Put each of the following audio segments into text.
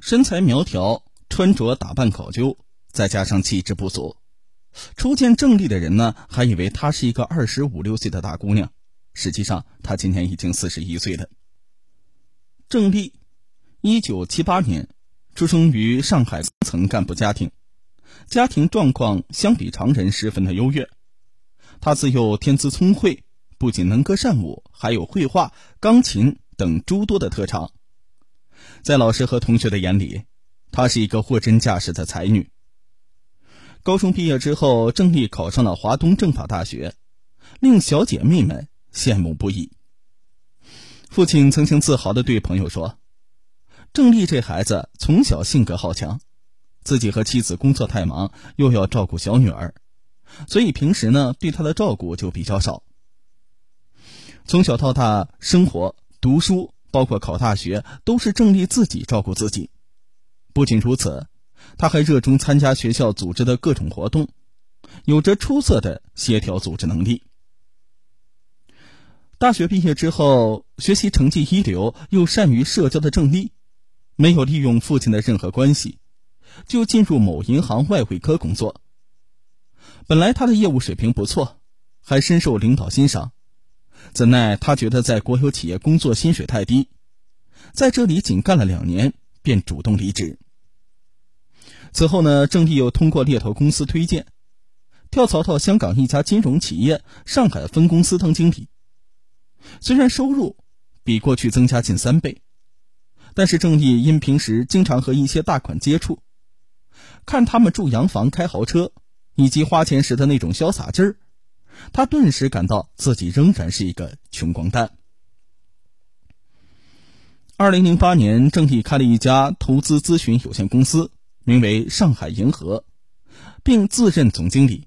身材苗条，穿着打扮考究，再加上气质不俗，初见郑丽的人呢，还以为她是一个二十五六岁的大姑娘。实际上，她今年已经四十一岁了。郑丽，一九七八年出生于上海层干部家庭，家庭状况相比常人十分的优越。她自幼天资聪慧，不仅能歌善舞，还有绘画、钢琴等诸多的特长。在老师和同学的眼里，她是一个货真价实的才女。高中毕业之后，郑丽考上了华东政法大学，令小姐妹们羡慕不已。父亲曾经自豪地对朋友说：“郑丽这孩子从小性格好强，自己和妻子工作太忙，又要照顾小女儿，所以平时呢对她的照顾就比较少。从小到大，生活、读书。”包括考大学都是郑丽自己照顾自己。不仅如此，他还热衷参加学校组织的各种活动，有着出色的协调组织能力。大学毕业之后，学习成绩一流又善于社交的郑丽，没有利用父亲的任何关系，就进入某银行外汇科工作。本来他的业务水平不错，还深受领导欣赏。怎奈他觉得在国有企业工作薪水太低，在这里仅干了两年便主动离职。此后呢，郑毅又通过猎头公司推荐，跳槽到香港一家金融企业上海分公司当经理。虽然收入比过去增加近三倍，但是郑毅因平时经常和一些大款接触，看他们住洋房、开豪车，以及花钱时的那种潇洒劲儿。他顿时感到自己仍然是一个穷光蛋。二零零八年，郑毅开了一家投资咨询有限公司，名为上海银河，并自任总经理。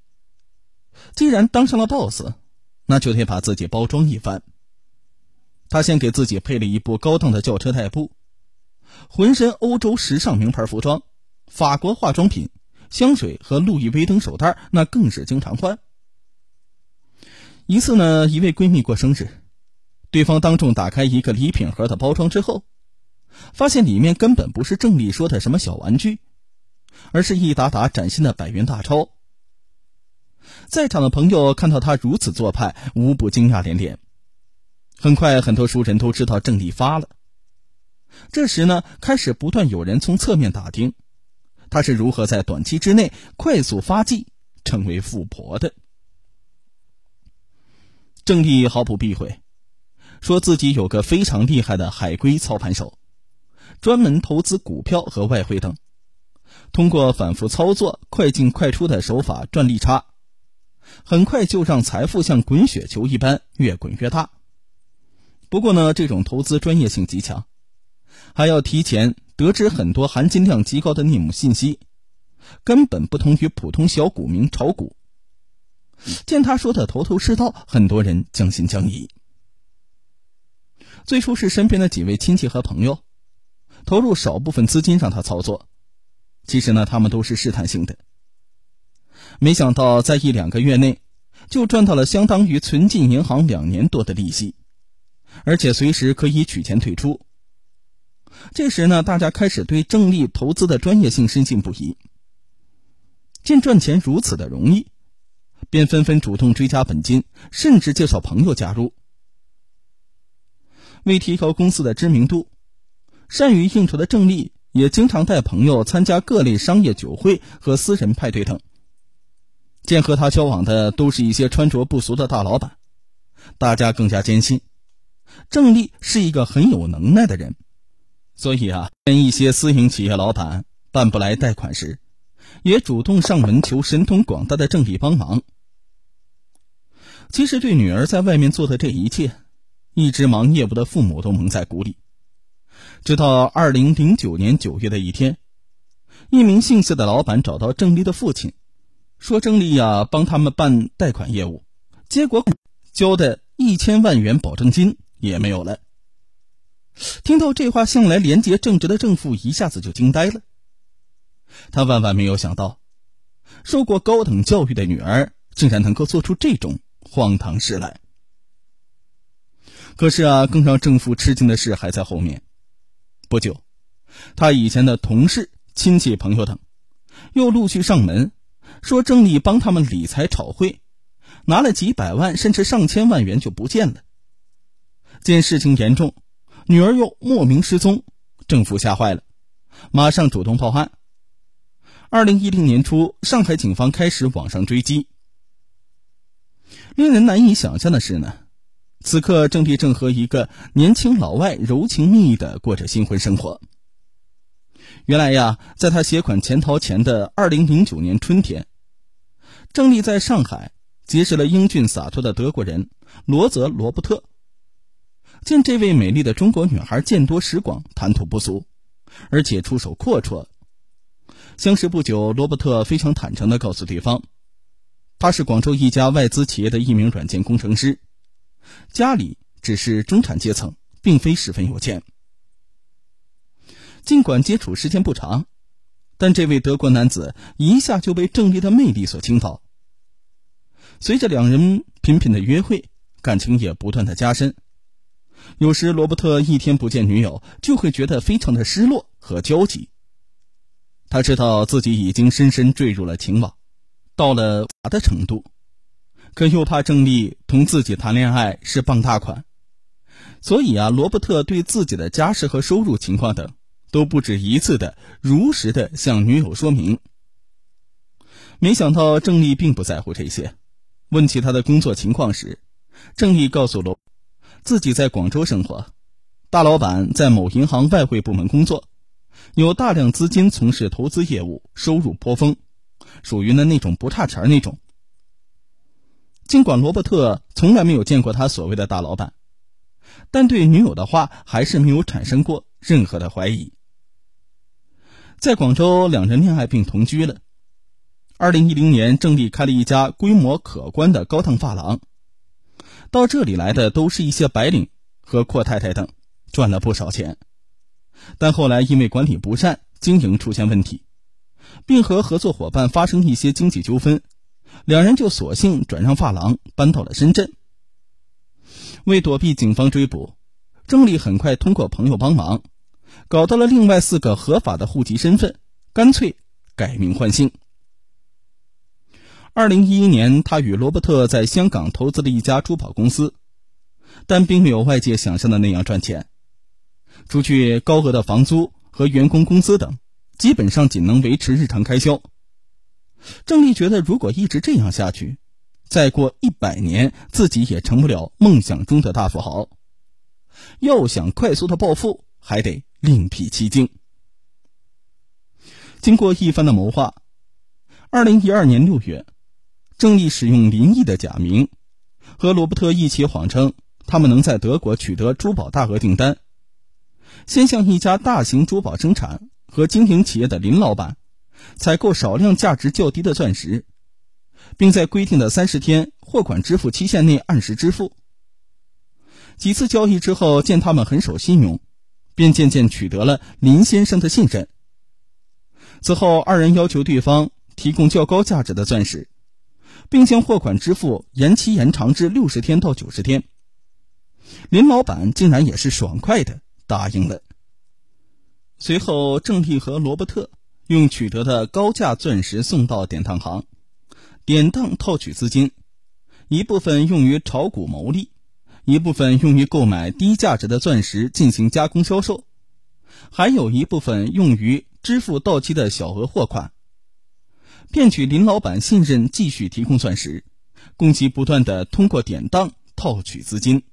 既然当上了 boss，那就得把自己包装一番。他先给自己配了一部高档的轿车代步，浑身欧洲时尚名牌服装、法国化妆品、香水和路易威登手袋，那更是经常换。一次呢，一位闺蜜过生日，对方当众打开一个礼品盒的包装之后，发现里面根本不是郑丽说的什么小玩具，而是一沓沓崭新的百元大钞。在场的朋友看到他如此做派，无不惊讶连连。很快，很多熟人都知道郑丽发了。这时呢，开始不断有人从侧面打听，她是如何在短期之内快速发迹，成为富婆的。郑毅毫不避讳，说自己有个非常厉害的海归操盘手，专门投资股票和外汇等，通过反复操作、快进快出的手法赚利差，很快就让财富像滚雪球一般越滚越大。不过呢，这种投资专业性极强，还要提前得知很多含金量极高的内幕信息，根本不同于普通小股民炒股。见他说的头头是道，很多人将信将疑。最初是身边的几位亲戚和朋友投入少部分资金让他操作，其实呢，他们都是试探性的。没想到在一两个月内，就赚到了相当于存进银行两年多的利息，而且随时可以取钱退出。这时呢，大家开始对郑丽投资的专业性深信不疑。见赚钱如此的容易。便纷纷主动追加本金，甚至介绍朋友加入。为提高公司的知名度，善于应酬的郑丽也经常带朋友参加各类商业酒会和私人派对等。见和他交往的都是一些穿着不俗的大老板，大家更加坚信郑丽是一个很有能耐的人。所以啊，跟一些私营企业老板办不来贷款时，也主动上门求神通广大的郑丽帮忙。其实，对女儿在外面做的这一切，一直忙业务的父母都蒙在鼓里。直到二零零九年九月的一天，一名姓谢的老板找到郑丽的父亲，说郑丽呀帮他们办贷款业务，结果交的一千万元保证金也没有了。听到这话，向来廉洁正直的郑父一下子就惊呆了。他万万没有想到，受过高等教育的女儿竟然能够做出这种。荒唐事来。可是啊，更让郑父吃惊的事还在后面。不久，他以前的同事、亲戚、朋友等，又陆续上门，说郑丽帮他们理财炒汇，拿了几百万甚至上千万元就不见了。见事情严重，女儿又莫名失踪，政府吓坏了，马上主动报案。二零一零年初，上海警方开始网上追击。令人难以想象的是呢，此刻郑丽正和一个年轻老外柔情蜜意的过着新婚生活。原来呀，在他携款潜逃前的二零零九年春天，郑丽在上海结识了英俊洒脱的德国人罗泽·罗伯特。见这位美丽的中国女孩见多识广、谈吐不俗，而且出手阔绰。相识不久，罗伯特非常坦诚地告诉对方，他是广州一家外资企业的一名软件工程师，家里只是中产阶层，并非十分有钱。尽管接触时间不长，但这位德国男子一下就被郑丽的魅力所倾倒。随着两人频频的约会，感情也不断的加深。有时罗伯特一天不见女友，就会觉得非常的失落和焦急。他知道自己已经深深坠入了情网，到了傻的程度，可又怕郑丽同自己谈恋爱是傍大款，所以啊，罗伯特对自己的家世和收入情况等，都不止一次的如实的向女友说明。没想到郑丽并不在乎这些，问起他的工作情况时，郑丽告诉罗。自己在广州生活，大老板在某银行外汇部门工作，有大量资金从事投资业务，收入颇丰，属于呢那种不差钱那种。尽管罗伯特从来没有见过他所谓的大老板，但对女友的话还是没有产生过任何的怀疑。在广州，两人恋爱并同居了。二零一零年，郑丽开了一家规模可观的高档发廊。到这里来的都是一些白领和阔太太等，赚了不少钱。但后来因为管理不善，经营出现问题，并和合作伙伴发生一些经济纠纷，两人就索性转让发廊，搬到了深圳。为躲避警方追捕，郑丽很快通过朋友帮忙，搞到了另外四个合法的户籍身份，干脆改名换姓。二零一一年，他与罗伯特在香港投资了一家珠宝公司，但并没有外界想象的那样赚钱。除去高额的房租和员工工资等，基本上仅能维持日常开销。郑丽觉得，如果一直这样下去，再过一百年，自己也成不了梦想中的大富豪。要想快速的暴富，还得另辟蹊径。经过一番的谋划，二零一二年六月。郑丽使用林毅的假名，和罗伯特一起谎称他们能在德国取得珠宝大额订单，先向一家大型珠宝生产和经营企业的林老板采购少量价值较低的钻石，并在规定的三十天货款支付期限内按时支付。几次交易之后，见他们很守信用，便渐渐取得了林先生的信任。此后，二人要求对方提供较高价值的钻石。并将货款支付延期延长至六十天到九十天。林老板竟然也是爽快的答应了。随后，郑丽和罗伯特用取得的高价钻石送到典当行，典当套取资金，一部分用于炒股牟利，一部分用于购买低价值的钻石进行加工销售，还有一部分用于支付到期的小额货款。骗取林老板信任，继续提供钻石，供其不断的通过典当套取资金。